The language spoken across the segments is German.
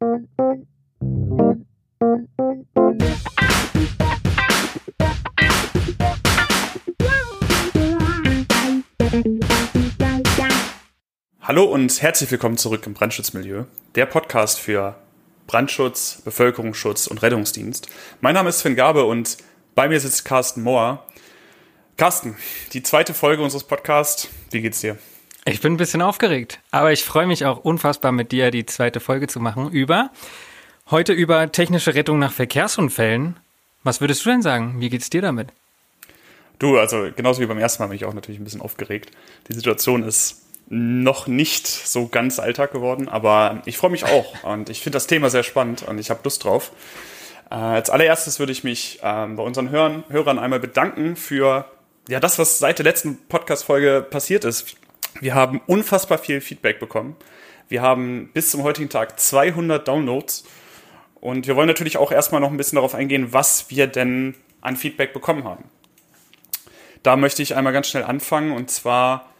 Hallo und herzlich willkommen zurück im Brandschutzmilieu, der Podcast für Brandschutz, Bevölkerungsschutz und Rettungsdienst. Mein Name ist Sven Gabe und bei mir sitzt Carsten Mohr. Carsten, die zweite Folge unseres Podcasts. Wie geht's dir? Ich bin ein bisschen aufgeregt, aber ich freue mich auch unfassbar mit dir die zweite Folge zu machen über heute über technische Rettung nach Verkehrsunfällen. Was würdest du denn sagen? Wie geht's dir damit? Du, also genauso wie beim ersten Mal bin ich auch natürlich ein bisschen aufgeregt. Die Situation ist noch nicht so ganz Alltag geworden, aber ich freue mich auch und ich finde das Thema sehr spannend und ich habe Lust drauf. Äh, als allererstes würde ich mich äh, bei unseren Hörern, Hörern einmal bedanken für ja das, was seit der letzten Podcast-Folge passiert ist. Wir haben unfassbar viel Feedback bekommen. Wir haben bis zum heutigen Tag 200 Downloads und wir wollen natürlich auch erstmal noch ein bisschen darauf eingehen, was wir denn an Feedback bekommen haben. Da möchte ich einmal ganz schnell anfangen und zwar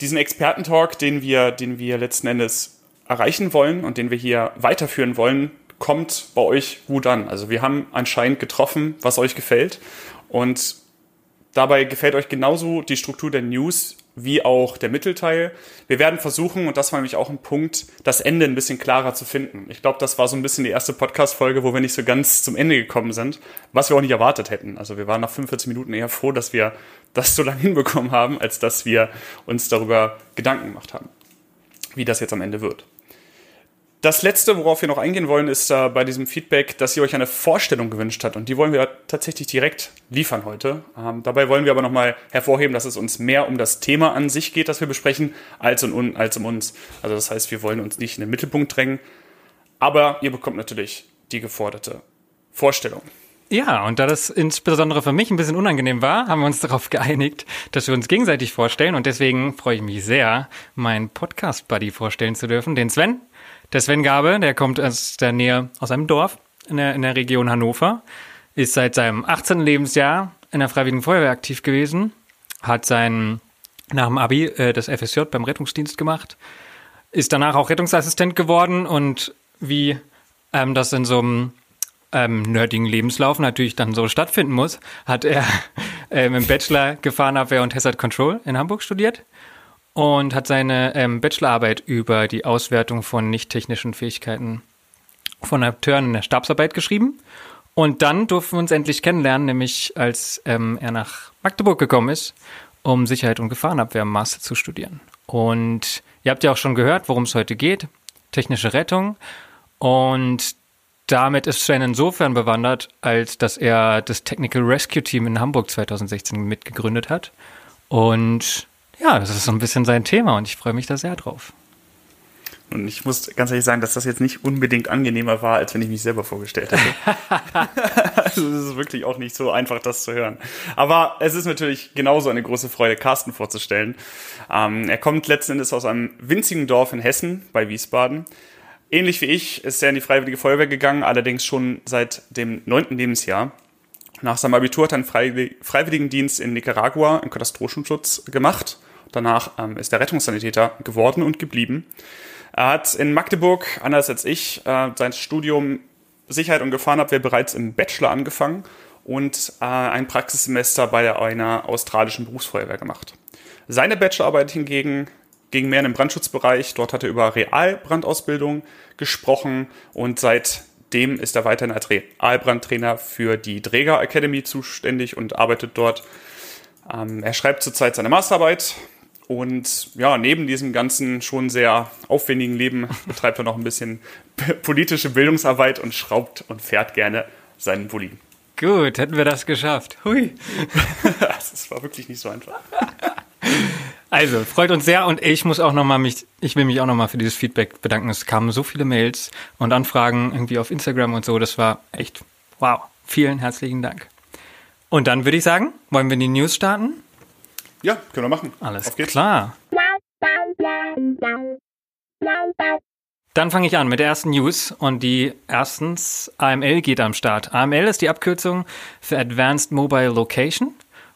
diesen Expertentalk, den wir, den wir letzten Endes erreichen wollen und den wir hier weiterführen wollen, kommt bei euch gut an. Also wir haben anscheinend getroffen, was euch gefällt. Und dabei gefällt euch genauso die Struktur der News wie auch der Mittelteil. Wir werden versuchen, und das war nämlich auch ein Punkt, das Ende ein bisschen klarer zu finden. Ich glaube, das war so ein bisschen die erste Podcast-Folge, wo wir nicht so ganz zum Ende gekommen sind, was wir auch nicht erwartet hätten. Also wir waren nach 45 Minuten eher froh, dass wir das so lange hinbekommen haben, als dass wir uns darüber Gedanken gemacht haben, wie das jetzt am Ende wird. Das letzte, worauf wir noch eingehen wollen, ist äh, bei diesem Feedback, dass ihr euch eine Vorstellung gewünscht habt. Und die wollen wir tatsächlich direkt liefern heute. Ähm, dabei wollen wir aber nochmal hervorheben, dass es uns mehr um das Thema an sich geht, das wir besprechen, als um, als um uns. Also das heißt, wir wollen uns nicht in den Mittelpunkt drängen. Aber ihr bekommt natürlich die geforderte Vorstellung. Ja, und da das insbesondere für mich ein bisschen unangenehm war, haben wir uns darauf geeinigt, dass wir uns gegenseitig vorstellen. Und deswegen freue ich mich sehr, meinen Podcast-Buddy vorstellen zu dürfen, den Sven. Der Sven Gabe, der kommt aus der Nähe, aus einem Dorf in der, in der Region Hannover, ist seit seinem 18. Lebensjahr in der Freiwilligen Feuerwehr aktiv gewesen, hat sein nach dem Abi äh, das FSJ beim Rettungsdienst gemacht, ist danach auch Rettungsassistent geworden und wie ähm, das in so einem ähm, nerdigen Lebenslauf natürlich dann so stattfinden muss, hat er ähm, im Bachelor Gefahrenabwehr und Hazard Control in Hamburg studiert und hat seine ähm, Bachelorarbeit über die Auswertung von nicht-technischen Fähigkeiten von Akteuren in der Stabsarbeit geschrieben. Und dann durften wir uns endlich kennenlernen, nämlich als ähm, er nach Magdeburg gekommen ist, um Sicherheit und Gefahrenabwehr im Master zu studieren. Und ihr habt ja auch schon gehört, worum es heute geht. Technische Rettung. Und damit ist Sven insofern bewandert, als dass er das Technical Rescue Team in Hamburg 2016 mitgegründet hat. Und ja, das ist so ein bisschen sein Thema und ich freue mich da sehr drauf. Und ich muss ganz ehrlich sagen, dass das jetzt nicht unbedingt angenehmer war, als wenn ich mich selber vorgestellt hätte. also es ist wirklich auch nicht so einfach, das zu hören. Aber es ist natürlich genauso eine große Freude, Carsten vorzustellen. Ähm, er kommt letzten Endes aus einem winzigen Dorf in Hessen bei Wiesbaden. Ähnlich wie ich ist er in die Freiwillige Feuerwehr gegangen, allerdings schon seit dem neunten Lebensjahr. Nach seinem Abitur hat er einen Freiwilligendienst in Nicaragua im Katastrophenschutz gemacht Danach ähm, ist er Rettungssanitäter geworden und geblieben. Er hat in Magdeburg, anders als ich, äh, sein Studium Sicherheit und Gefahrenabwehr bereits im Bachelor angefangen und äh, ein Praxissemester bei einer australischen Berufsfeuerwehr gemacht. Seine Bachelorarbeit hingegen ging mehr in den Brandschutzbereich. Dort hat er über Realbrandausbildung gesprochen und seitdem ist er weiterhin als Realbrandtrainer für die Dräger Academy zuständig und arbeitet dort. Ähm, er schreibt zurzeit seine Masterarbeit und ja, neben diesem ganzen schon sehr aufwendigen Leben betreibt er noch ein bisschen politische Bildungsarbeit und schraubt und fährt gerne seinen Bulli. Gut, hätten wir das geschafft. Hui. das war wirklich nicht so einfach. Also, freut uns sehr und ich muss auch nochmal mich, ich will mich auch nochmal für dieses Feedback bedanken. Es kamen so viele Mails und Anfragen irgendwie auf Instagram und so. Das war echt wow. Vielen herzlichen Dank. Und dann würde ich sagen, wollen wir die News starten? Ja, können wir machen. Alles klar. Dann fange ich an mit der ersten News und die erstens AML geht am Start. AML ist die Abkürzung für Advanced Mobile Location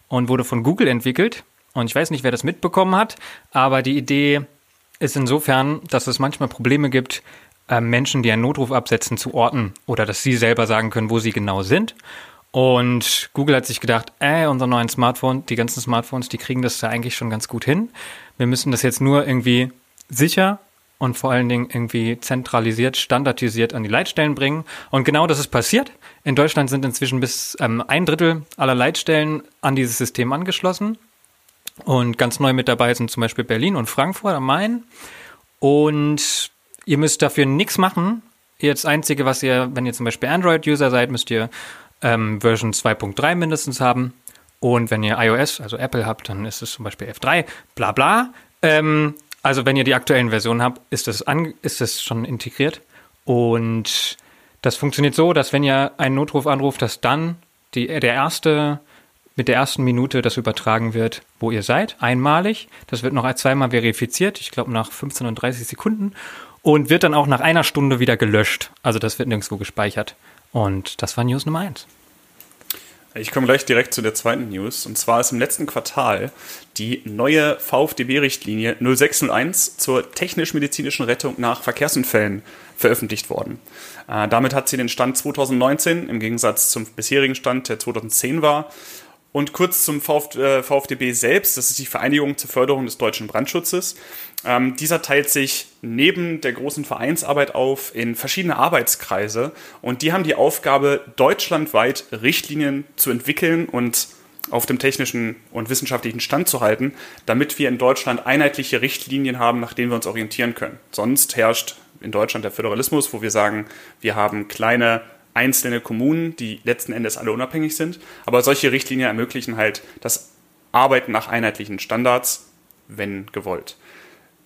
und wurde von Google entwickelt. Und ich weiß nicht, wer das mitbekommen hat, aber die Idee ist insofern, dass es manchmal Probleme gibt, äh, Menschen, die einen Notruf absetzen, zu orten oder dass sie selber sagen können, wo sie genau sind. Und Google hat sich gedacht, ey, unser neuen Smartphone, die ganzen Smartphones, die kriegen das da eigentlich schon ganz gut hin. Wir müssen das jetzt nur irgendwie sicher und vor allen Dingen irgendwie zentralisiert, standardisiert an die Leitstellen bringen. Und genau das ist passiert. In Deutschland sind inzwischen bis ähm, ein Drittel aller Leitstellen an dieses System angeschlossen. Und ganz neu mit dabei sind zum Beispiel Berlin und Frankfurt am Main. Und ihr müsst dafür nichts machen. Jetzt Einzige, was ihr, wenn ihr zum Beispiel Android-User seid, müsst ihr ähm, Version 2.3 mindestens haben. Und wenn ihr iOS, also Apple habt, dann ist es zum Beispiel F3, bla bla. Ähm, also wenn ihr die aktuellen Versionen habt, ist das, an, ist das schon integriert. Und das funktioniert so, dass wenn ihr einen Notruf anruft, dass dann die, der erste mit der ersten Minute das übertragen wird, wo ihr seid, einmalig. Das wird noch zweimal verifiziert, ich glaube nach 15 und 30 Sekunden und wird dann auch nach einer Stunde wieder gelöscht. Also das wird nirgendwo gespeichert. Und das war News Nummer 1. Ich komme gleich direkt zu der zweiten News. Und zwar ist im letzten Quartal die neue VfDB-Richtlinie 0601 zur technisch-medizinischen Rettung nach Verkehrsunfällen veröffentlicht worden. Äh, damit hat sie den Stand 2019 im Gegensatz zum bisherigen Stand, der 2010 war. Und kurz zum Vf äh, VfDB selbst, das ist die Vereinigung zur Förderung des deutschen Brandschutzes. Ähm, dieser teilt sich neben der großen Vereinsarbeit auf in verschiedene Arbeitskreise und die haben die Aufgabe, deutschlandweit Richtlinien zu entwickeln und auf dem technischen und wissenschaftlichen Stand zu halten, damit wir in Deutschland einheitliche Richtlinien haben, nach denen wir uns orientieren können. Sonst herrscht in Deutschland der Föderalismus, wo wir sagen, wir haben kleine einzelne Kommunen, die letzten Endes alle unabhängig sind. Aber solche Richtlinien ermöglichen halt das Arbeiten nach einheitlichen Standards, wenn gewollt.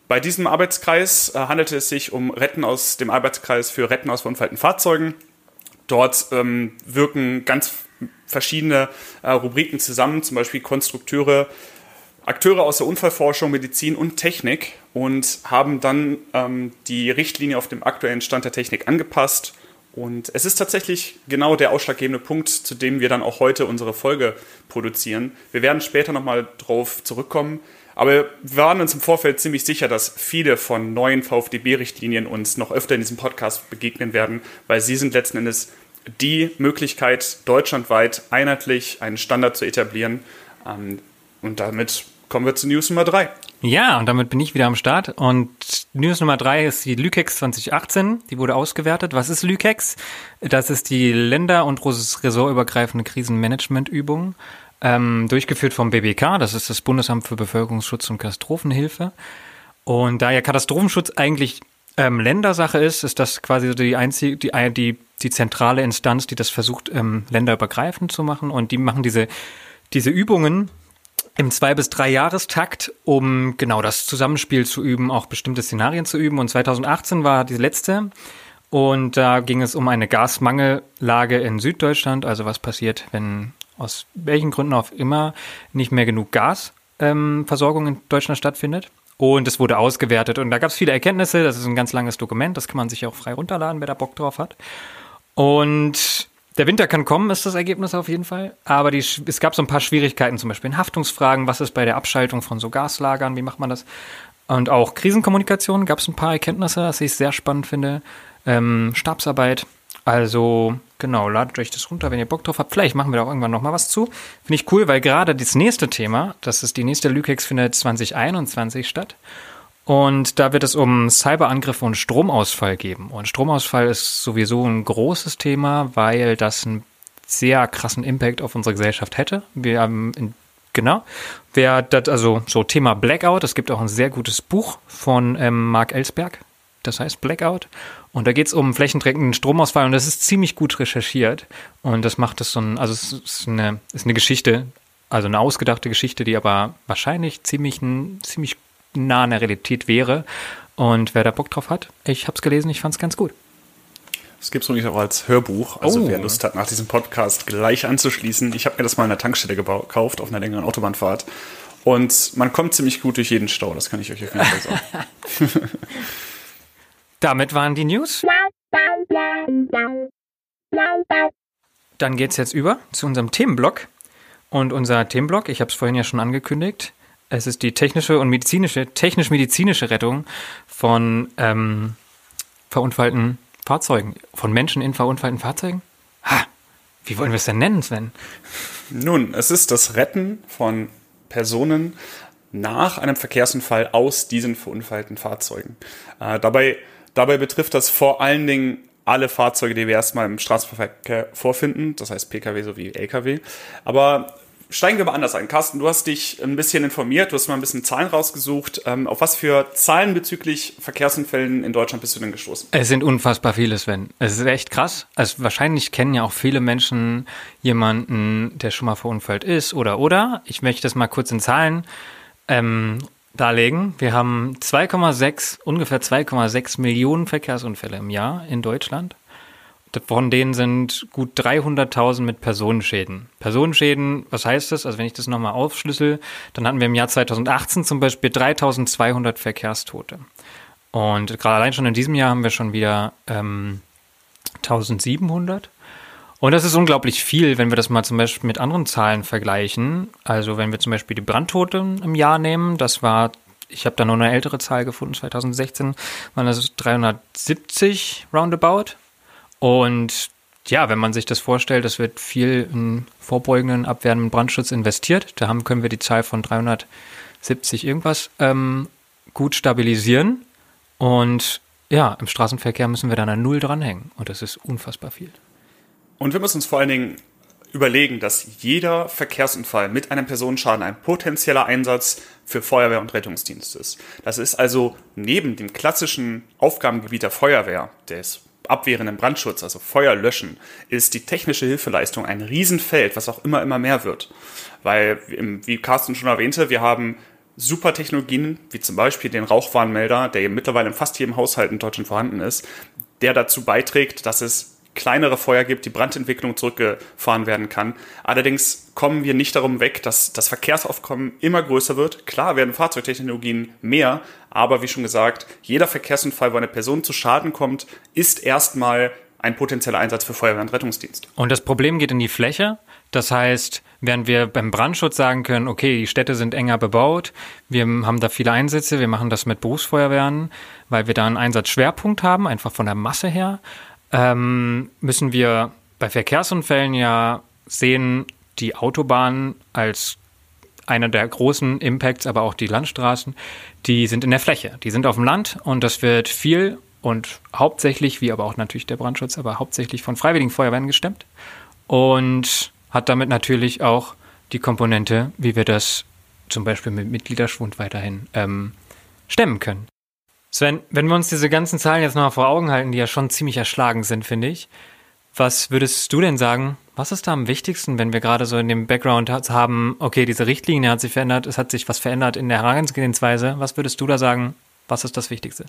Bei diesem Arbeitskreis äh, handelte es sich um Retten aus dem Arbeitskreis für Retten aus verunfallten Fahrzeugen. Dort ähm, wirken ganz verschiedene äh, Rubriken zusammen, zum Beispiel Konstrukteure, Akteure aus der Unfallforschung, Medizin und Technik und haben dann ähm, die Richtlinie auf dem aktuellen Stand der Technik angepasst. Und es ist tatsächlich genau der ausschlaggebende Punkt, zu dem wir dann auch heute unsere Folge produzieren. Wir werden später nochmal drauf zurückkommen, aber wir waren uns im Vorfeld ziemlich sicher, dass viele von neuen VfDB-Richtlinien uns noch öfter in diesem Podcast begegnen werden, weil sie sind letzten Endes die Möglichkeit, deutschlandweit einheitlich einen Standard zu etablieren. Ähm, und damit kommen wir zu News Nummer 3. Ja, und damit bin ich wieder am Start. Und News Nummer 3 ist die Lükex 2018. Die wurde ausgewertet. Was ist Lükex? Das ist die länder- und ressortübergreifende Krisenmanagementübung ähm, durchgeführt vom BBK, das ist das Bundesamt für Bevölkerungsschutz und Katastrophenhilfe. Und da ja Katastrophenschutz eigentlich ähm, Ländersache ist, ist das quasi die einzige, die, die, die zentrale Instanz, die das versucht, ähm, länderübergreifend zu machen. Und die machen diese, diese Übungen im zwei bis drei Jahrestakt, um genau das Zusammenspiel zu üben, auch bestimmte Szenarien zu üben. Und 2018 war die letzte. Und da ging es um eine Gasmangellage in Süddeutschland, also was passiert, wenn aus welchen Gründen auch immer nicht mehr genug Gasversorgung ähm, in Deutschland stattfindet. Und es wurde ausgewertet und da gab es viele Erkenntnisse. Das ist ein ganz langes Dokument, das kann man sich auch frei runterladen, wer da Bock drauf hat. Und der Winter kann kommen, ist das Ergebnis auf jeden Fall. Aber die, es gab so ein paar Schwierigkeiten, zum Beispiel in Haftungsfragen. Was ist bei der Abschaltung von so Gaslagern? Wie macht man das? Und auch Krisenkommunikation gab es ein paar Erkenntnisse, was ich sehr spannend finde. Ähm, Stabsarbeit. Also genau, ladet euch das runter, wenn ihr Bock drauf habt. Vielleicht machen wir da auch irgendwann noch mal was zu. Finde ich cool, weil gerade das nächste Thema, das ist die nächste Lükex, findet 2021 statt. Und da wird es um Cyberangriffe und Stromausfall geben. Und Stromausfall ist sowieso ein großes Thema, weil das einen sehr krassen Impact auf unsere Gesellschaft hätte. Wir haben in, genau, wer das also so Thema Blackout. Es gibt auch ein sehr gutes Buch von ähm, Mark Ellsberg, das heißt Blackout. Und da geht es um flächendeckenden Stromausfall und das ist ziemlich gut recherchiert. Und das macht es so ein, also es ist eine, ist eine Geschichte, also eine ausgedachte Geschichte, die aber wahrscheinlich ziemlich, ziemlich nah an der Realität wäre. Und wer da Bock drauf hat, ich habe es gelesen, ich fand es ganz gut. Es gibt es übrigens auch als Hörbuch. Also oh. wer Lust hat, nach diesem Podcast gleich anzuschließen. Ich habe mir das mal in der Tankstelle gekauft, auf einer längeren Autobahnfahrt. Und man kommt ziemlich gut durch jeden Stau, das kann ich euch auf jeden Fall sagen. Damit waren die News. Dann geht es jetzt über zu unserem Themenblock. Und unser Themenblock, ich habe es vorhin ja schon angekündigt, es ist die technische und medizinische, technisch-medizinische Rettung von ähm, verunfallten Fahrzeugen, von Menschen in verunfallten Fahrzeugen? Ha, wie wollen wir es denn nennen, Sven? Nun, es ist das Retten von Personen nach einem Verkehrsunfall aus diesen verunfallten Fahrzeugen. Äh, dabei, dabei betrifft das vor allen Dingen alle Fahrzeuge, die wir erstmal im Straßenverkehr vorfinden, das heißt Pkw sowie Lkw. Aber steigen wir mal anders ein. Carsten, du hast dich ein bisschen informiert, du hast mal ein bisschen Zahlen rausgesucht. Ähm, auf was für Zahlen bezüglich Verkehrsunfällen in Deutschland bist du denn gestoßen? Es sind unfassbar viele, Sven. Es ist echt krass. Also wahrscheinlich kennen ja auch viele Menschen jemanden, der schon mal verunfallt ist oder oder. Ich möchte das mal kurz in Zahlen ähm, darlegen. Wir haben 2,6, ungefähr 2,6 Millionen Verkehrsunfälle im Jahr in Deutschland. Von denen sind gut 300.000 mit Personenschäden. Personenschäden, was heißt das? Also wenn ich das nochmal aufschlüssel, dann hatten wir im Jahr 2018 zum Beispiel 3.200 Verkehrstote. Und gerade allein schon in diesem Jahr haben wir schon wieder ähm, 1.700. Und das ist unglaublich viel, wenn wir das mal zum Beispiel mit anderen Zahlen vergleichen. Also wenn wir zum Beispiel die Brandtote im Jahr nehmen, das war, ich habe da nur eine ältere Zahl gefunden, 2016 waren das 370 roundabout. Und ja, wenn man sich das vorstellt, es wird viel in vorbeugenden, abwehrenden Brandschutz investiert. Da haben, können wir die Zahl von 370 irgendwas ähm, gut stabilisieren. Und ja, im Straßenverkehr müssen wir dann eine Null dranhängen. Und das ist unfassbar viel. Und wir müssen uns vor allen Dingen überlegen, dass jeder Verkehrsunfall mit einem Personenschaden ein potenzieller Einsatz für Feuerwehr und Rettungsdienst ist. Das ist also neben dem klassischen Aufgabengebiet der Feuerwehr, des abwehrenden Brandschutz, also Feuer löschen, ist die technische Hilfeleistung ein Riesenfeld, was auch immer, immer mehr wird. Weil, wie Carsten schon erwähnte, wir haben super Technologien, wie zum Beispiel den Rauchwarnmelder, der mittlerweile in fast jedem Haushalt in Deutschland vorhanden ist, der dazu beiträgt, dass es kleinere Feuer gibt, die Brandentwicklung zurückgefahren werden kann. Allerdings kommen wir nicht darum weg, dass das Verkehrsaufkommen immer größer wird. Klar werden Fahrzeugtechnologien mehr, aber wie schon gesagt, jeder Verkehrsunfall, wo eine Person zu Schaden kommt, ist erstmal ein potenzieller Einsatz für Feuerwehr und Rettungsdienst. Und das Problem geht in die Fläche. Das heißt, während wir beim Brandschutz sagen können, okay, die Städte sind enger bebaut, wir haben da viele Einsätze, wir machen das mit Berufsfeuerwehren, weil wir da einen Einsatzschwerpunkt haben, einfach von der Masse her ähm, müssen wir bei Verkehrsunfällen ja sehen, die Autobahnen als einer der großen Impacts, aber auch die Landstraßen, die sind in der Fläche, die sind auf dem Land und das wird viel und hauptsächlich, wie aber auch natürlich der Brandschutz, aber hauptsächlich von freiwilligen Feuerwehren gestemmt und hat damit natürlich auch die Komponente, wie wir das zum Beispiel mit Mitgliederschwund weiterhin ähm, stemmen können. Sven, wenn wir uns diese ganzen Zahlen jetzt nochmal vor Augen halten, die ja schon ziemlich erschlagen sind, finde ich, was würdest du denn sagen, was ist da am wichtigsten, wenn wir gerade so in dem Background haben, okay, diese Richtlinie hat sich verändert, es hat sich was verändert in der Herangehensweise, was würdest du da sagen, was ist das Wichtigste?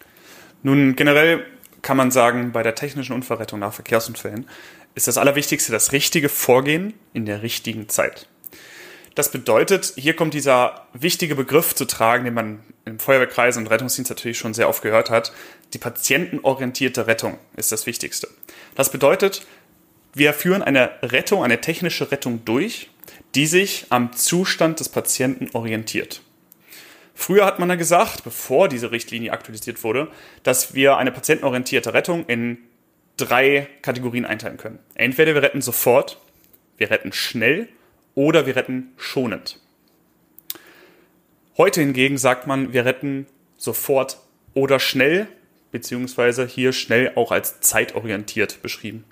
Nun, generell kann man sagen, bei der technischen Unfallrettung nach Verkehrsunfällen ist das Allerwichtigste das richtige Vorgehen in der richtigen Zeit. Das bedeutet, hier kommt dieser wichtige Begriff zu tragen, den man im Feuerwehrkreis und Rettungsdienst natürlich schon sehr oft gehört hat. Die patientenorientierte Rettung ist das Wichtigste. Das bedeutet, wir führen eine Rettung, eine technische Rettung durch, die sich am Zustand des Patienten orientiert. Früher hat man ja gesagt, bevor diese Richtlinie aktualisiert wurde, dass wir eine patientenorientierte Rettung in drei Kategorien einteilen können. Entweder wir retten sofort, wir retten schnell oder wir retten schonend. Heute hingegen sagt man, wir retten sofort oder schnell, beziehungsweise hier schnell auch als zeitorientiert beschrieben.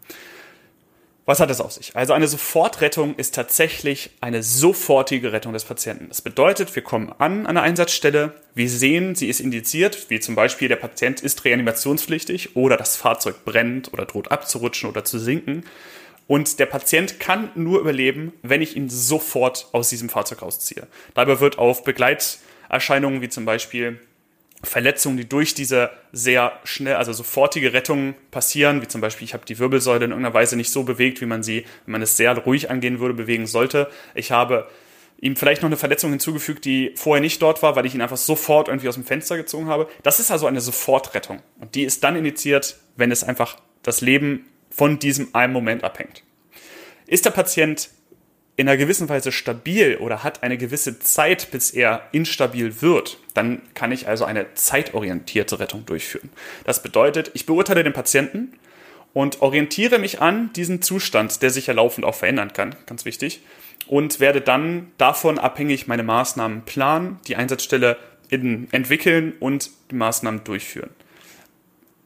Was hat es auf sich? Also eine Sofortrettung ist tatsächlich eine sofortige Rettung des Patienten. Das bedeutet, wir kommen an an der Einsatzstelle, wir sehen, sie ist indiziert, wie zum Beispiel der Patient ist reanimationspflichtig oder das Fahrzeug brennt oder droht abzurutschen oder zu sinken. Und der Patient kann nur überleben, wenn ich ihn sofort aus diesem Fahrzeug rausziehe. Dabei wird auf Begleiterscheinungen wie zum Beispiel Verletzungen, die durch diese sehr schnell, also sofortige Rettung passieren, wie zum Beispiel, ich habe die Wirbelsäule in irgendeiner Weise nicht so bewegt, wie man sie, wenn man es sehr ruhig angehen würde, bewegen sollte. Ich habe ihm vielleicht noch eine Verletzung hinzugefügt, die vorher nicht dort war, weil ich ihn einfach sofort irgendwie aus dem Fenster gezogen habe. Das ist also eine Sofortrettung. Und die ist dann initiiert, wenn es einfach das Leben von diesem einen Moment abhängt. Ist der Patient in einer gewissen Weise stabil oder hat eine gewisse Zeit, bis er instabil wird, dann kann ich also eine zeitorientierte Rettung durchführen. Das bedeutet, ich beurteile den Patienten und orientiere mich an diesen Zustand, der sich ja laufend auch verändern kann, ganz wichtig, und werde dann davon abhängig meine Maßnahmen planen, die Einsatzstelle in, entwickeln und die Maßnahmen durchführen.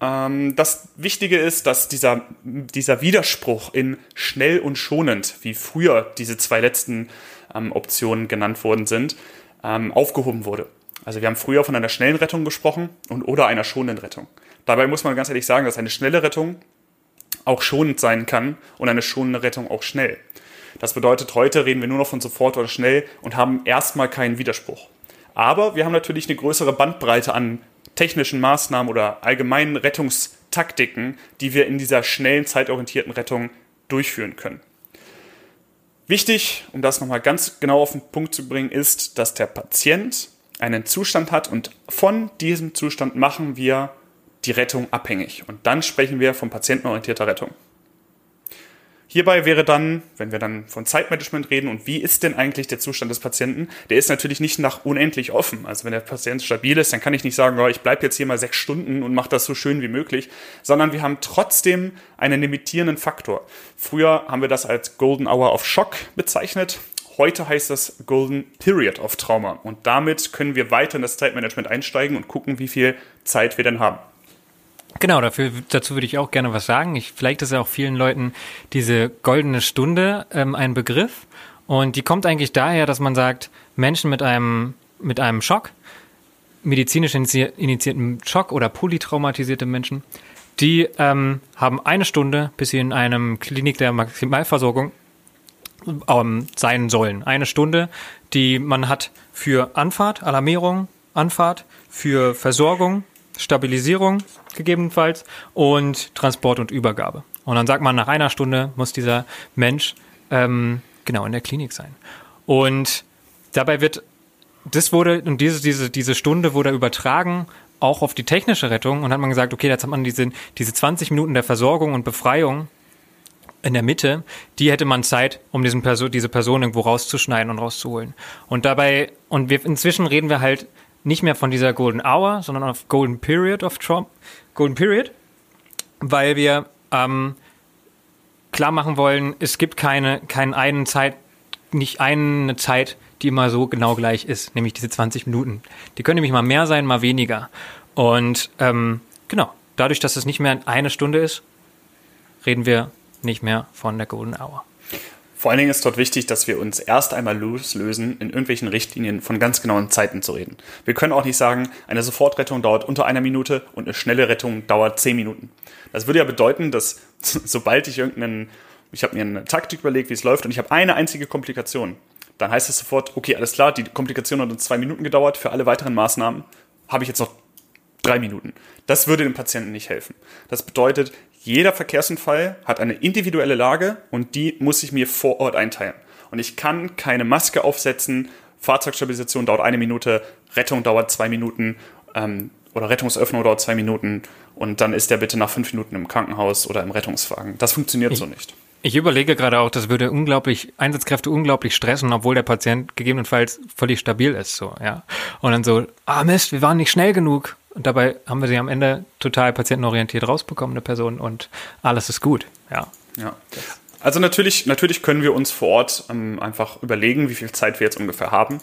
Ähm, das Wichtige ist, dass dieser, dieser Widerspruch in schnell und schonend, wie früher diese zwei letzten ähm, Optionen genannt worden sind, ähm, aufgehoben wurde. Also wir haben früher von einer schnellen Rettung gesprochen und oder einer schonenden Rettung. Dabei muss man ganz ehrlich sagen, dass eine schnelle Rettung auch schonend sein kann und eine schonende Rettung auch schnell. Das bedeutet, heute reden wir nur noch von sofort oder schnell und haben erstmal keinen Widerspruch. Aber wir haben natürlich eine größere Bandbreite an technischen Maßnahmen oder allgemeinen Rettungstaktiken, die wir in dieser schnellen, zeitorientierten Rettung durchführen können. Wichtig, um das nochmal ganz genau auf den Punkt zu bringen, ist, dass der Patient einen Zustand hat und von diesem Zustand machen wir die Rettung abhängig. Und dann sprechen wir von patientenorientierter Rettung. Hierbei wäre dann, wenn wir dann von Zeitmanagement reden und wie ist denn eigentlich der Zustand des Patienten, der ist natürlich nicht nach unendlich offen. Also wenn der Patient stabil ist, dann kann ich nicht sagen, oh, ich bleibe jetzt hier mal sechs Stunden und mache das so schön wie möglich, sondern wir haben trotzdem einen limitierenden Faktor. Früher haben wir das als Golden Hour of Shock bezeichnet. Heute heißt das Golden Period of Trauma. Und damit können wir weiter in das Zeitmanagement einsteigen und gucken, wie viel Zeit wir denn haben. Genau, dafür, dazu würde ich auch gerne was sagen. Ich, vielleicht ist ja auch vielen Leuten diese goldene Stunde ähm, ein Begriff. Und die kommt eigentlich daher, dass man sagt, Menschen mit einem, mit einem Schock, medizinisch initiierten Schock oder polytraumatisierte Menschen, die ähm, haben eine Stunde, bis sie in einem Klinik der Maximalversorgung ähm, sein sollen. Eine Stunde, die man hat für Anfahrt, Alarmierung, Anfahrt, für Versorgung, Stabilisierung gegebenenfalls und Transport und Übergabe. Und dann sagt man, nach einer Stunde muss dieser Mensch ähm, genau in der Klinik sein. Und dabei wird, das wurde, und diese, diese, diese Stunde wurde übertragen auch auf die technische Rettung und hat man gesagt, okay, jetzt hat man diese, diese 20 Minuten der Versorgung und Befreiung in der Mitte, die hätte man Zeit, um diesen Person, diese Person irgendwo rauszuschneiden und rauszuholen. Und dabei, und wir inzwischen reden wir halt nicht mehr von dieser Golden Hour, sondern auf Golden Period of Trump, Golden Period, weil wir ähm, klar machen wollen, es gibt keine, keine einen Zeit, nicht eine Zeit, die immer so genau gleich ist, nämlich diese 20 Minuten. Die können nämlich mal mehr sein, mal weniger. Und ähm, genau, dadurch, dass es nicht mehr eine Stunde ist, reden wir nicht mehr von der Golden Hour. Vor allen Dingen ist dort wichtig, dass wir uns erst einmal loslösen, in irgendwelchen Richtlinien von ganz genauen Zeiten zu reden. Wir können auch nicht sagen, eine Sofortrettung dauert unter einer Minute und eine schnelle Rettung dauert zehn Minuten. Das würde ja bedeuten, dass sobald ich irgendeinen, ich habe mir eine Taktik überlegt, wie es läuft, und ich habe eine einzige Komplikation, dann heißt es sofort, okay, alles klar, die Komplikation hat uns zwei Minuten gedauert, für alle weiteren Maßnahmen habe ich jetzt noch drei Minuten. Das würde dem Patienten nicht helfen. Das bedeutet, jeder Verkehrsunfall hat eine individuelle Lage und die muss ich mir vor Ort einteilen. Und ich kann keine Maske aufsetzen, Fahrzeugstabilisation dauert eine Minute, Rettung dauert zwei Minuten ähm, oder Rettungsöffnung dauert zwei Minuten und dann ist der bitte nach fünf Minuten im Krankenhaus oder im Rettungswagen. Das funktioniert ich, so nicht. Ich überlege gerade auch, das würde unglaublich, Einsatzkräfte unglaublich stressen, obwohl der Patient gegebenenfalls völlig stabil ist, so, ja. Und dann so, ah Mist, wir waren nicht schnell genug. Und dabei haben wir sie am Ende total patientenorientiert rausbekommen, eine Person, und alles ist gut, ja. Ja. Also natürlich, natürlich können wir uns vor Ort ähm, einfach überlegen, wie viel Zeit wir jetzt ungefähr haben.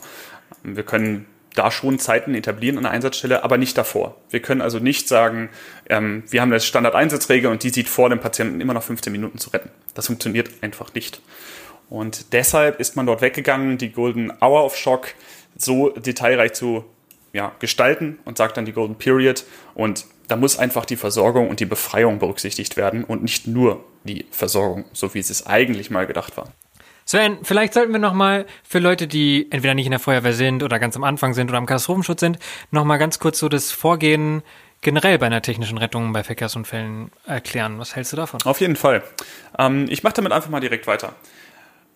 Wir können da schon Zeiten etablieren an der Einsatzstelle, aber nicht davor. Wir können also nicht sagen, ähm, wir haben eine Standardeinsatzregel und die sieht vor, dem Patienten immer noch 15 Minuten zu retten. Das funktioniert einfach nicht. Und deshalb ist man dort weggegangen, die Golden Hour of Shock so detailreich zu ja, gestalten und sagt dann die Golden Period. Und da muss einfach die Versorgung und die Befreiung berücksichtigt werden und nicht nur die Versorgung, so wie es eigentlich mal gedacht war. Sven, vielleicht sollten wir nochmal für Leute, die entweder nicht in der Feuerwehr sind oder ganz am Anfang sind oder am Katastrophenschutz sind, nochmal ganz kurz so das Vorgehen generell bei einer technischen Rettung bei Verkehrsunfällen erklären. Was hältst du davon? Auf jeden Fall. Ähm, ich mache damit einfach mal direkt weiter.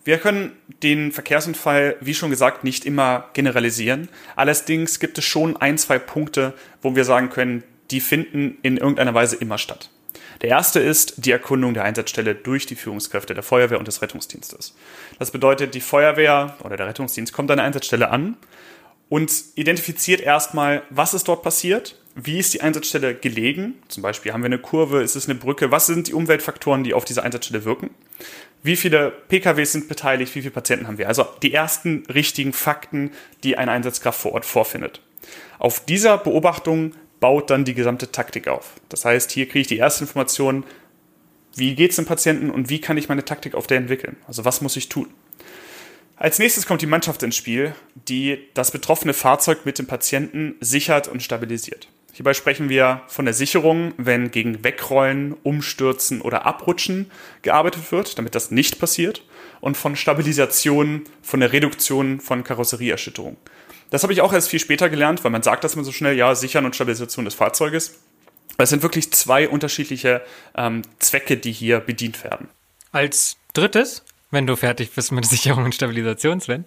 Wir können den Verkehrsunfall, wie schon gesagt, nicht immer generalisieren. Allerdings gibt es schon ein, zwei Punkte, wo wir sagen können, die finden in irgendeiner Weise immer statt. Der erste ist die Erkundung der Einsatzstelle durch die Führungskräfte der Feuerwehr und des Rettungsdienstes. Das bedeutet, die Feuerwehr oder der Rettungsdienst kommt an eine Einsatzstelle an und identifiziert erstmal, was ist dort passiert, wie ist die Einsatzstelle gelegen, zum Beispiel haben wir eine Kurve, ist es eine Brücke, was sind die Umweltfaktoren, die auf diese Einsatzstelle wirken, wie viele PKWs sind beteiligt, wie viele Patienten haben wir. Also die ersten richtigen Fakten, die eine Einsatzkraft vor Ort vorfindet. Auf dieser Beobachtung baut dann die gesamte Taktik auf. Das heißt, hier kriege ich die erste Information, wie geht es dem Patienten und wie kann ich meine Taktik auf der entwickeln. Also was muss ich tun. Als nächstes kommt die Mannschaft ins Spiel, die das betroffene Fahrzeug mit dem Patienten sichert und stabilisiert. Hierbei sprechen wir von der Sicherung, wenn gegen Wegrollen, Umstürzen oder Abrutschen gearbeitet wird, damit das nicht passiert, und von Stabilisation, von der Reduktion von Karosserieerschütterung. Das habe ich auch erst viel später gelernt, weil man sagt das immer so schnell, ja, Sichern und Stabilisation des Fahrzeuges. Es sind wirklich zwei unterschiedliche ähm, Zwecke, die hier bedient werden. Als drittes wenn du fertig bist mit Sicherung und Stabilisation, Sven,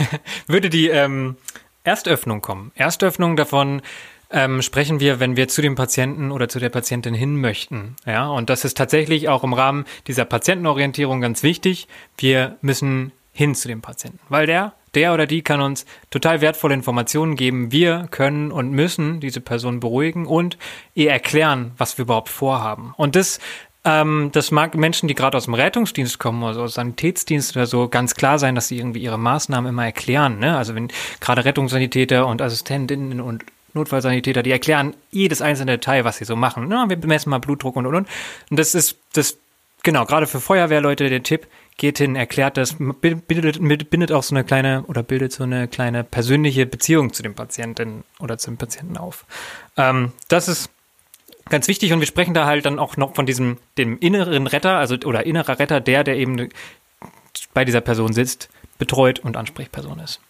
würde die ähm, Erstöffnung kommen. Erstöffnung davon ähm, sprechen wir, wenn wir zu dem Patienten oder zu der Patientin hin möchten. Ja, und das ist tatsächlich auch im Rahmen dieser Patientenorientierung ganz wichtig. Wir müssen hin zu dem Patienten, weil der, der oder die kann uns total wertvolle Informationen geben. Wir können und müssen diese Person beruhigen und ihr erklären, was wir überhaupt vorhaben. Und das ähm, das mag Menschen, die gerade aus dem Rettungsdienst kommen, also aus Sanitätsdienst oder so, ganz klar sein, dass sie irgendwie ihre Maßnahmen immer erklären. Ne? Also wenn gerade Rettungssanitäter und Assistentinnen und Notfallsanitäter, die erklären jedes einzelne Detail, was sie so machen. Ja, wir messen mal Blutdruck und und und. Und das ist das genau gerade für Feuerwehrleute der Tipp: Geht hin, erklärt das, bildet, bindet auch so eine kleine oder bildet so eine kleine persönliche Beziehung zu dem Patienten oder zum Patienten auf. Ähm, das ist ganz wichtig und wir sprechen da halt dann auch noch von diesem, dem inneren Retter, also oder innerer Retter, der, der eben bei dieser Person sitzt, betreut und Ansprechperson ist.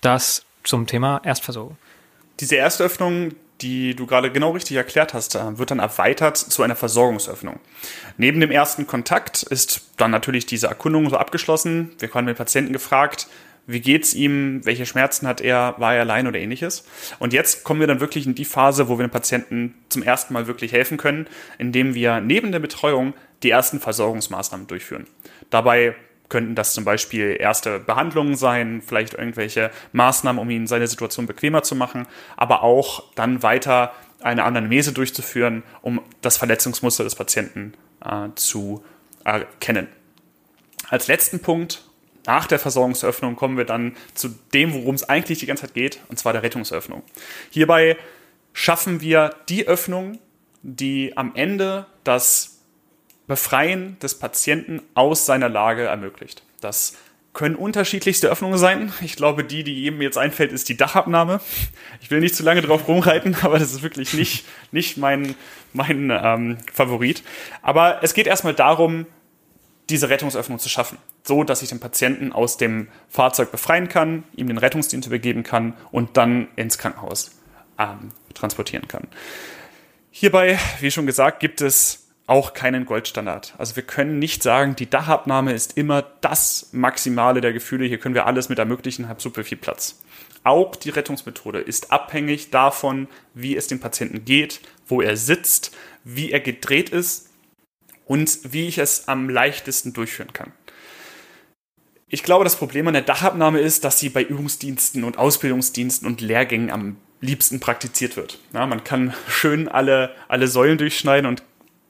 Das zum Thema Erstversorgung. Diese Erstöffnung, die du gerade genau richtig erklärt hast, äh, wird dann erweitert zu einer Versorgungsöffnung. Neben dem ersten Kontakt ist dann natürlich diese Erkundung so abgeschlossen. Wir haben den Patienten gefragt, wie geht's ihm, welche Schmerzen hat er, war er allein oder ähnliches. Und jetzt kommen wir dann wirklich in die Phase, wo wir dem Patienten zum ersten Mal wirklich helfen können, indem wir neben der Betreuung die ersten Versorgungsmaßnahmen durchführen. Dabei könnten das zum Beispiel erste Behandlungen sein, vielleicht irgendwelche Maßnahmen, um ihn seine Situation bequemer zu machen, aber auch dann weiter eine Anamnese durchzuführen, um das Verletzungsmuster des Patienten äh, zu erkennen. Als letzten Punkt nach der Versorgungsöffnung kommen wir dann zu dem, worum es eigentlich die ganze Zeit geht, und zwar der Rettungsöffnung. Hierbei schaffen wir die Öffnung, die am Ende das Befreien des Patienten aus seiner Lage ermöglicht. Das können unterschiedlichste Öffnungen sein. Ich glaube, die, die jedem jetzt einfällt, ist die Dachabnahme. Ich will nicht zu lange drauf rumreiten, aber das ist wirklich nicht, nicht mein, mein ähm, Favorit. Aber es geht erstmal darum, diese Rettungsöffnung zu schaffen, so dass ich den Patienten aus dem Fahrzeug befreien kann, ihm den Rettungsdienst übergeben kann und dann ins Krankenhaus ähm, transportieren kann. Hierbei, wie schon gesagt, gibt es auch keinen Goldstandard. Also wir können nicht sagen, die Dachabnahme ist immer das Maximale der Gefühle. Hier können wir alles mit ermöglichen, habe super viel Platz. Auch die Rettungsmethode ist abhängig davon, wie es dem Patienten geht, wo er sitzt, wie er gedreht ist und wie ich es am leichtesten durchführen kann. Ich glaube, das Problem an der Dachabnahme ist, dass sie bei Übungsdiensten und Ausbildungsdiensten und Lehrgängen am liebsten praktiziert wird. Ja, man kann schön alle, alle Säulen durchschneiden und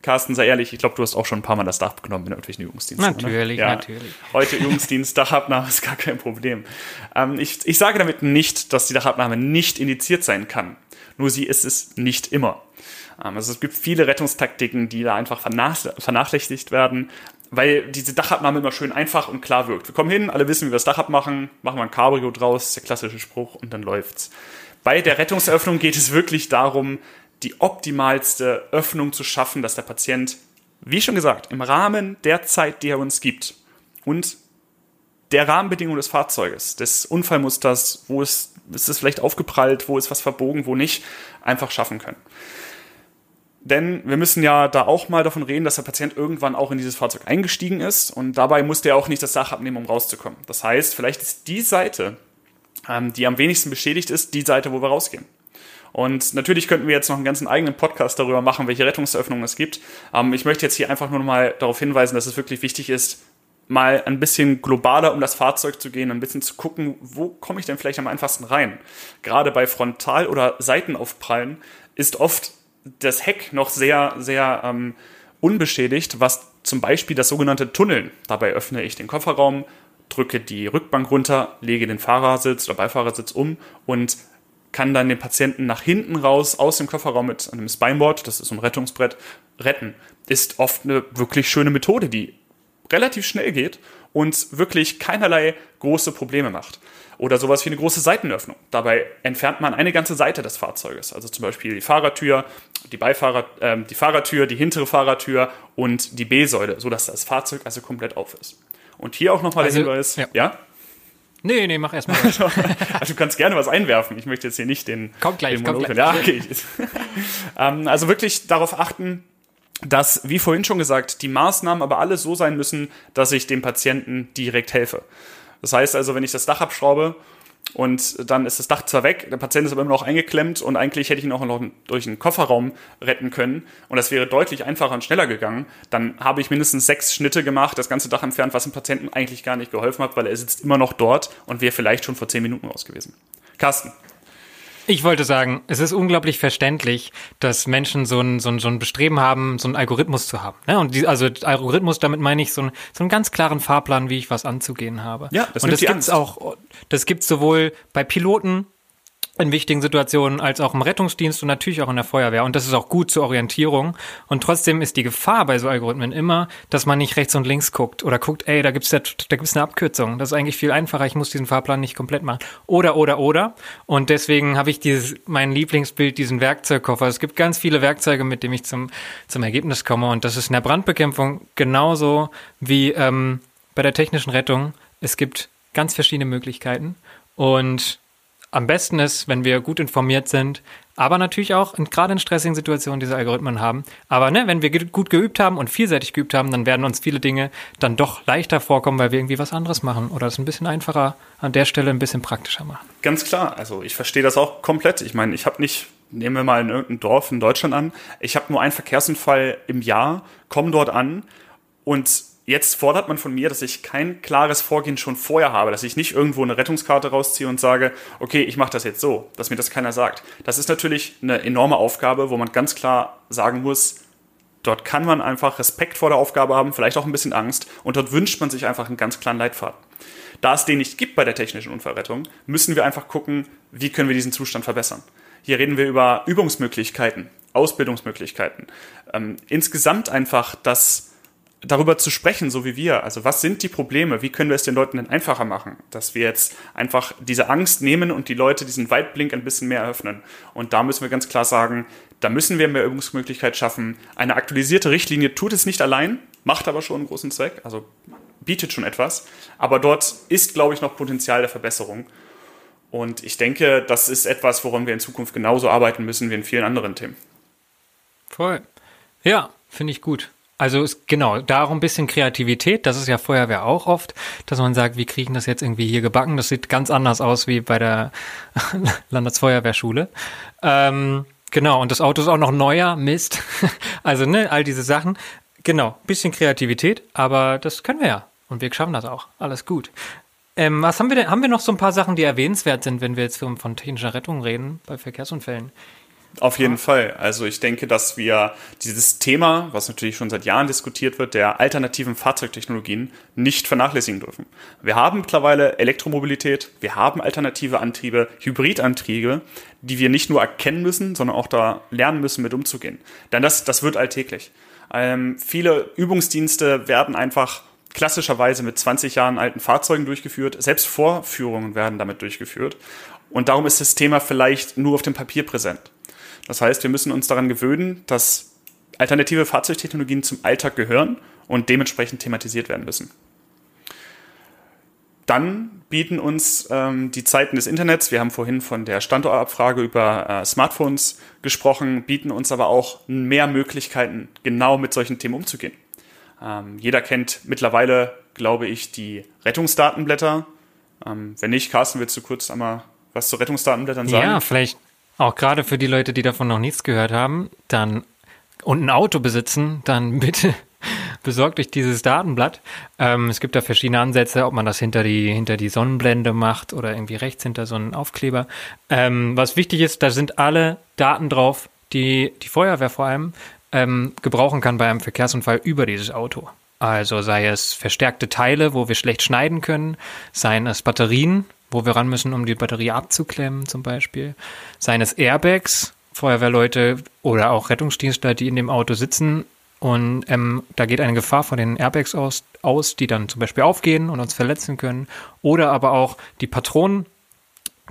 Carsten, sei ehrlich, ich glaube, du hast auch schon ein paar Mal das Dach genommen in irgendwelchen Übungsdiensten. Natürlich, ja, natürlich. Heute Übungsdienst, Dachabnahme ist gar kein Problem. Ähm, ich, ich sage damit nicht, dass die Dachabnahme nicht indiziert sein kann. Nur sie ist es nicht immer. Ähm, also es gibt viele Rettungstaktiken, die da einfach vernachlässigt werden, weil diese Dachabnahme immer schön einfach und klar wirkt. Wir kommen hin, alle wissen, wie wir das Dach abmachen, machen wir ein Cabrio draus, der klassische Spruch und dann läuft's. Bei der Rettungseröffnung geht es wirklich darum, die optimalste Öffnung zu schaffen, dass der Patient, wie schon gesagt, im Rahmen der Zeit, die er uns gibt und der Rahmenbedingungen des Fahrzeuges, des Unfallmusters, wo ist, ist es vielleicht aufgeprallt, wo ist was verbogen, wo nicht, einfach schaffen können. Denn wir müssen ja da auch mal davon reden, dass der Patient irgendwann auch in dieses Fahrzeug eingestiegen ist und dabei musste er auch nicht das Dach abnehmen, um rauszukommen. Das heißt, vielleicht ist die Seite, ähm, die am wenigsten beschädigt ist, die Seite, wo wir rausgehen. Und natürlich könnten wir jetzt noch einen ganzen eigenen Podcast darüber machen, welche Rettungseröffnungen es gibt. Ähm, ich möchte jetzt hier einfach nur mal darauf hinweisen, dass es wirklich wichtig ist, mal ein bisschen globaler um das Fahrzeug zu gehen, ein bisschen zu gucken, wo komme ich denn vielleicht am einfachsten rein. Gerade bei Frontal- oder Seitenaufprallen ist oft das Heck noch sehr, sehr ähm, unbeschädigt, was zum Beispiel das sogenannte Tunneln. Dabei öffne ich den Kofferraum, drücke die Rückbank runter, lege den Fahrersitz oder Beifahrersitz um und kann dann den Patienten nach hinten raus aus dem Kofferraum mit einem Spineboard, das ist so ein Rettungsbrett, retten. Ist oft eine wirklich schöne Methode, die relativ schnell geht und wirklich keinerlei große Probleme macht. Oder sowas wie eine große Seitenöffnung. Dabei entfernt man eine ganze Seite des Fahrzeuges. Also zum Beispiel die Fahrertür, die, Beifahrer, äh, die Fahrertür, die hintere Fahrertür und die B-Säule, sodass das Fahrzeug also komplett auf ist. Und hier auch nochmal Also, der Hinweis. ja. ja? Nee, nee, mach erstmal. Also du kannst gerne was einwerfen. Ich möchte jetzt hier nicht den. Kommt gleich, den kommt gleich. Ja, okay. ähm, also wirklich darauf achten, dass, wie vorhin schon gesagt, die Maßnahmen aber alle so sein müssen, dass ich dem Patienten direkt helfe. Das heißt also, wenn ich das Dach abschraube und dann ist das Dach zwar weg, der Patient ist aber immer noch eingeklemmt und eigentlich hätte ich ihn auch noch durch einen Kofferraum retten können und das wäre deutlich einfacher und schneller gegangen, dann habe ich mindestens sechs Schnitte gemacht, das ganze Dach entfernt, was dem Patienten eigentlich gar nicht geholfen hat, weil er sitzt immer noch dort und wäre vielleicht schon vor zehn Minuten raus gewesen. Carsten. Ich wollte sagen, es ist unglaublich verständlich, dass Menschen so ein, so ein, so ein Bestreben haben, so einen Algorithmus zu haben. Ne? Und die, also Algorithmus, damit meine ich so, ein, so einen ganz klaren Fahrplan, wie ich was anzugehen habe. Ja, das Und das gibt's Angst. auch, das gibt's sowohl bei Piloten in wichtigen Situationen als auch im Rettungsdienst und natürlich auch in der Feuerwehr. Und das ist auch gut zur Orientierung. Und trotzdem ist die Gefahr bei so Algorithmen immer, dass man nicht rechts und links guckt oder guckt, ey, da gibt's ja, da gibt's eine Abkürzung. Das ist eigentlich viel einfacher. Ich muss diesen Fahrplan nicht komplett machen. Oder, oder, oder. Und deswegen habe ich dieses, mein Lieblingsbild, diesen Werkzeugkoffer. Es gibt ganz viele Werkzeuge, mit denen ich zum, zum Ergebnis komme. Und das ist in der Brandbekämpfung genauso wie ähm, bei der technischen Rettung. Es gibt ganz verschiedene Möglichkeiten. Und am besten ist, wenn wir gut informiert sind, aber natürlich auch in, gerade in stressigen Situationen diese Algorithmen haben. Aber ne, wenn wir ge gut geübt haben und vielseitig geübt haben, dann werden uns viele Dinge dann doch leichter vorkommen, weil wir irgendwie was anderes machen oder es ein bisschen einfacher an der Stelle ein bisschen praktischer machen. Ganz klar, also ich verstehe das auch komplett. Ich meine, ich habe nicht, nehmen wir mal in irgendein Dorf in Deutschland an, ich habe nur einen Verkehrsunfall im Jahr, komme dort an und jetzt fordert man von mir, dass ich kein klares Vorgehen schon vorher habe, dass ich nicht irgendwo eine Rettungskarte rausziehe und sage, okay, ich mache das jetzt so, dass mir das keiner sagt. Das ist natürlich eine enorme Aufgabe, wo man ganz klar sagen muss, dort kann man einfach Respekt vor der Aufgabe haben, vielleicht auch ein bisschen Angst und dort wünscht man sich einfach einen ganz klaren Leitfaden. Da es den nicht gibt bei der technischen Unfallrettung, müssen wir einfach gucken, wie können wir diesen Zustand verbessern. Hier reden wir über Übungsmöglichkeiten, Ausbildungsmöglichkeiten. Ähm, insgesamt einfach das darüber zu sprechen, so wie wir. Also was sind die Probleme? Wie können wir es den Leuten denn einfacher machen? Dass wir jetzt einfach diese Angst nehmen und die Leute diesen Weitblink ein bisschen mehr eröffnen. Und da müssen wir ganz klar sagen, da müssen wir mehr Übungsmöglichkeit schaffen. Eine aktualisierte Richtlinie tut es nicht allein, macht aber schon einen großen Zweck, also bietet schon etwas. Aber dort ist, glaube ich, noch Potenzial der Verbesserung. Und ich denke, das ist etwas, woran wir in Zukunft genauso arbeiten müssen wie in vielen anderen Themen. Voll. Ja, finde ich gut. Also es, genau, darum ein bisschen Kreativität, das ist ja Feuerwehr auch oft, dass man sagt, wir kriegen das jetzt irgendwie hier gebacken. Das sieht ganz anders aus wie bei der Landesfeuerwehrschule. Ähm, genau, und das Auto ist auch noch neuer, Mist. Also, ne, all diese Sachen. Genau, bisschen Kreativität, aber das können wir ja. Und wir schaffen das auch. Alles gut. Ähm, was haben wir denn? Haben wir noch so ein paar Sachen, die erwähnenswert sind, wenn wir jetzt von, von technischer Rettung reden, bei Verkehrsunfällen? Auf jeden Fall. Also ich denke, dass wir dieses Thema, was natürlich schon seit Jahren diskutiert wird, der alternativen Fahrzeugtechnologien nicht vernachlässigen dürfen. Wir haben mittlerweile Elektromobilität, wir haben alternative Antriebe, Hybridantriebe, die wir nicht nur erkennen müssen, sondern auch da lernen müssen, mit umzugehen. Denn das, das wird alltäglich. Ähm, viele Übungsdienste werden einfach klassischerweise mit 20 Jahren alten Fahrzeugen durchgeführt. Selbst Vorführungen werden damit durchgeführt. Und darum ist das Thema vielleicht nur auf dem Papier präsent. Das heißt, wir müssen uns daran gewöhnen, dass alternative Fahrzeugtechnologien zum Alltag gehören und dementsprechend thematisiert werden müssen. Dann bieten uns ähm, die Zeiten des Internets, wir haben vorhin von der Standortabfrage über äh, Smartphones gesprochen, bieten uns aber auch mehr Möglichkeiten, genau mit solchen Themen umzugehen. Ähm, jeder kennt mittlerweile, glaube ich, die Rettungsdatenblätter. Ähm, wenn nicht, Carsten, willst du kurz einmal was zu Rettungsdatenblättern sagen? Ja, vielleicht Auch gerade für die Leute, die davon noch nichts gehört haben, dann und ein Auto besitzen, dann bitte besorgt euch dieses Datenblatt. Ähm, es gibt da verschiedene Ansätze, ob man das hinter die, hinter die Sonnenblende macht oder irgendwie rechts hinter so einen Aufkleber. Ähm, was wichtig ist, da sind alle Daten drauf, die die Feuerwehr vor allem ähm, gebrauchen kann bei einem Verkehrsunfall über dieses Auto. Also sei es verstärkte Teile, wo wir schlecht schneiden können, seien es Batterien, wo wir ran müssen, um die Batterie abzuklemmen zum Beispiel, seien es Airbags, Feuerwehrleute oder auch Rettungsdienstler, die in dem Auto sitzen und ähm, da geht eine Gefahr von den Airbags aus, aus, die dann zum Beispiel aufgehen und uns verletzen können. Oder aber auch die Patronen,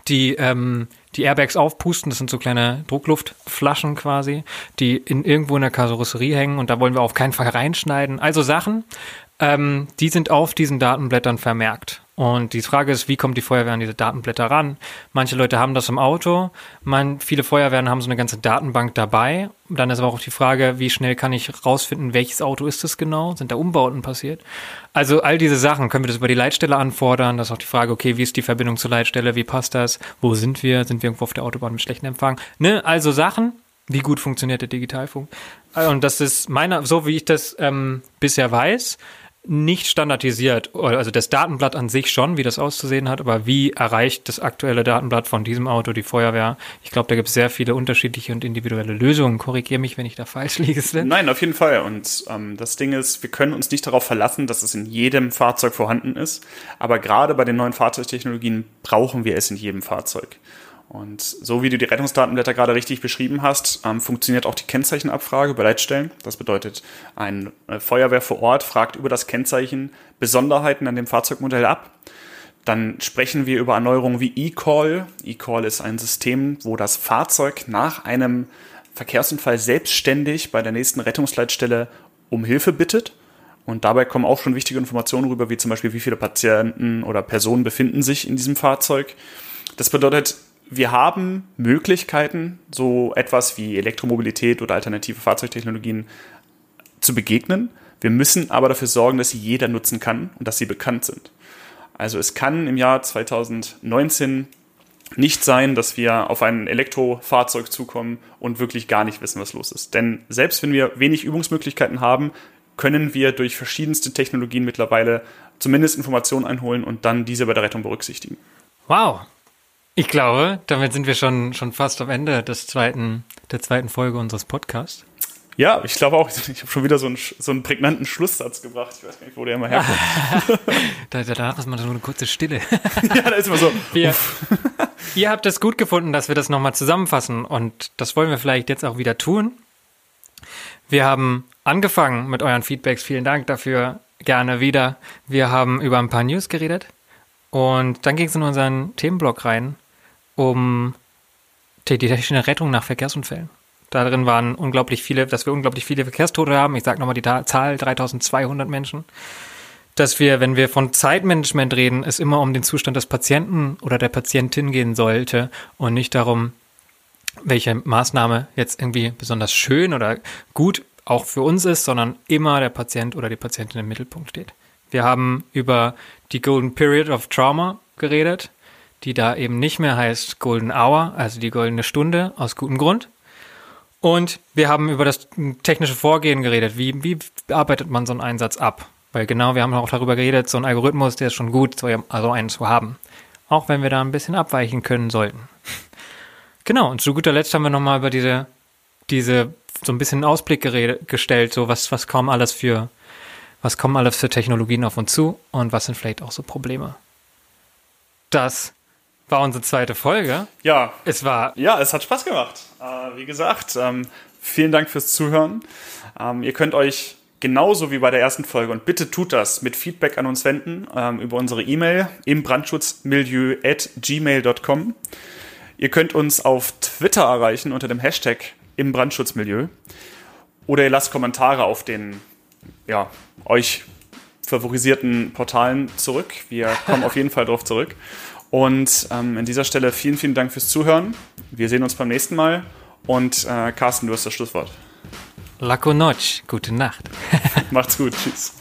die ähm, die Airbags aufpusten. Das sind so kleine Druckluftflaschen quasi, die in irgendwo in der Karosserie hängen und da wollen wir auf keinen Fall reinschneiden. Also Sachen, ähm, die sind auf diesen Datenblättern vermerkt. Und die Frage ist, wie kommt die Feuerwehr an diese Datenblätter ran? Manche Leute haben das im Auto, man, viele Feuerwehren haben so eine ganze Datenbank dabei. Dann ist aber auch die Frage, wie schnell kann ich rausfinden, welches Auto ist es genau? Sind da Umbauten passiert? Also all diese Sachen, können wir das über die Leitstelle anfordern? Das ist auch die Frage, okay, wie ist die Verbindung zur Leitstelle? Wie passt das? Wo sind wir? Sind wir irgendwo auf der Autobahn mit schlechtem Empfang? Ne? Also Sachen, wie gut funktioniert der Digitalfunk? Und das ist meiner, so wie ich das ähm, bisher weiß, nicht standardisiert, also das Datenblatt an sich schon, wie das auszusehen hat, aber wie erreicht das aktuelle Datenblatt von diesem Auto die Feuerwehr? Ich glaube, da gibt es sehr viele unterschiedliche und individuelle Lösungen. Korrigiere mich, wenn ich da falsch liege. Sven. Nein, auf jeden Fall. Und ähm, das Ding ist, wir können uns nicht darauf verlassen, dass es in jedem Fahrzeug vorhanden ist. Aber gerade bei den neuen Fahrzeugtechnologien brauchen wir es in jedem Fahrzeug. Und so wie du die Rettungsdatenblätter gerade richtig beschrieben hast, ähm, funktioniert auch die Kennzeichenabfrage bei Leitstellen. Das bedeutet, ein äh, Feuerwehr vor Ort fragt über das Kennzeichen Besonderheiten an dem Fahrzeugmodell ab. Dann sprechen wir über Erneuerungen wie eCall. eCall ist ein System, wo das Fahrzeug nach einem Verkehrsunfall selbstständig bei der nächsten Rettungsleitstelle um Hilfe bittet. Und dabei kommen auch schon wichtige Informationen rüber, wie zum Beispiel, wie viele Patienten oder Personen befinden sich in diesem Fahrzeug. Das bedeutet, wir haben Möglichkeiten, so etwas wie Elektromobilität oder alternative Fahrzeugtechnologien zu begegnen. Wir müssen aber dafür sorgen, dass sie jeder nutzen kann und dass sie bekannt sind. Also es kann im Jahr 2019 nicht sein, dass wir auf ein Elektrofahrzeug zukommen und wirklich gar nicht wissen, was los ist. Denn selbst wenn wir wenig Übungsmöglichkeiten haben, können wir durch verschiedenste Technologien mittlerweile zumindest Informationen einholen und dann diese bei der Rettung berücksichtigen. Wow, ich glaube, damit sind wir schon, schon fast am Ende des zweiten, der zweiten Folge unseres Podcasts. Ja, ich glaube auch. Ich habe schon wieder so einen, so einen prägnanten Schlusssatz gebracht. Ich weiß gar nicht, wo der immer herkommt. da, danach ist mal so eine kurze Stille. ja, da ist immer so. Wir, ihr habt es gut gefunden, dass wir das nochmal zusammenfassen. Und das wollen wir vielleicht jetzt auch wieder tun. Wir haben angefangen mit euren Feedbacks. Vielen Dank dafür. Gerne wieder. Wir haben über ein paar News geredet. Und dann ging es in unseren Themenblock rein um die technische Rettung nach Verkehrsunfällen. Darin waren unglaublich viele, dass wir unglaublich viele Verkehrstote haben. Ich sage nochmal die Zahl, 3200 Menschen. Dass wir, wenn wir von Zeitmanagement reden, es immer um den Zustand des Patienten oder der Patientin gehen sollte und nicht darum, welche Maßnahme jetzt irgendwie besonders schön oder gut auch für uns ist, sondern immer der Patient oder die Patientin im Mittelpunkt steht. Wir haben über die Golden Period of Trauma geredet die da eben nicht mehr heißt Golden Hour, also die goldene Stunde, aus gutem Grund. Und wir haben über das technische Vorgehen geredet. Wie, wie arbeitet man so einen Einsatz ab? Weil genau, wir haben auch darüber geredet, so ein Algorithmus, der ist schon gut, so also einen zu haben. Auch wenn wir da ein bisschen abweichen können sollten. genau, und zu guter Letzt haben wir nochmal über diese, diese, so ein bisschen Ausblick geredet, gestellt, so was, was kommen alles für, was kommen alles für Technologien auf uns zu und was sind vielleicht auch so Probleme. Das war unsere zweite Folge. Ja. Es war. Ja, es hat Spaß gemacht. Äh, wie gesagt, ähm, vielen Dank fürs Zuhören. Ähm, ihr könnt euch genauso wie bei der ersten Folge und bitte tut das mit Feedback an uns wenden ähm, über unsere E-Mail im Brandschutzmilieu at gmail.com. Ihr könnt uns auf Twitter erreichen unter dem Hashtag im Brandschutzmilieu oder ihr lasst Kommentare auf den ja, euch favorisierten Portalen zurück. Wir kommen auf jeden Fall darauf zurück. Und ähm, an dieser Stelle vielen, vielen Dank fürs Zuhören. Wir sehen uns beim nächsten Mal. Und äh, Carsten, du hast das Schlusswort. Laco Noc, gute Nacht. Macht's gut, tschüss.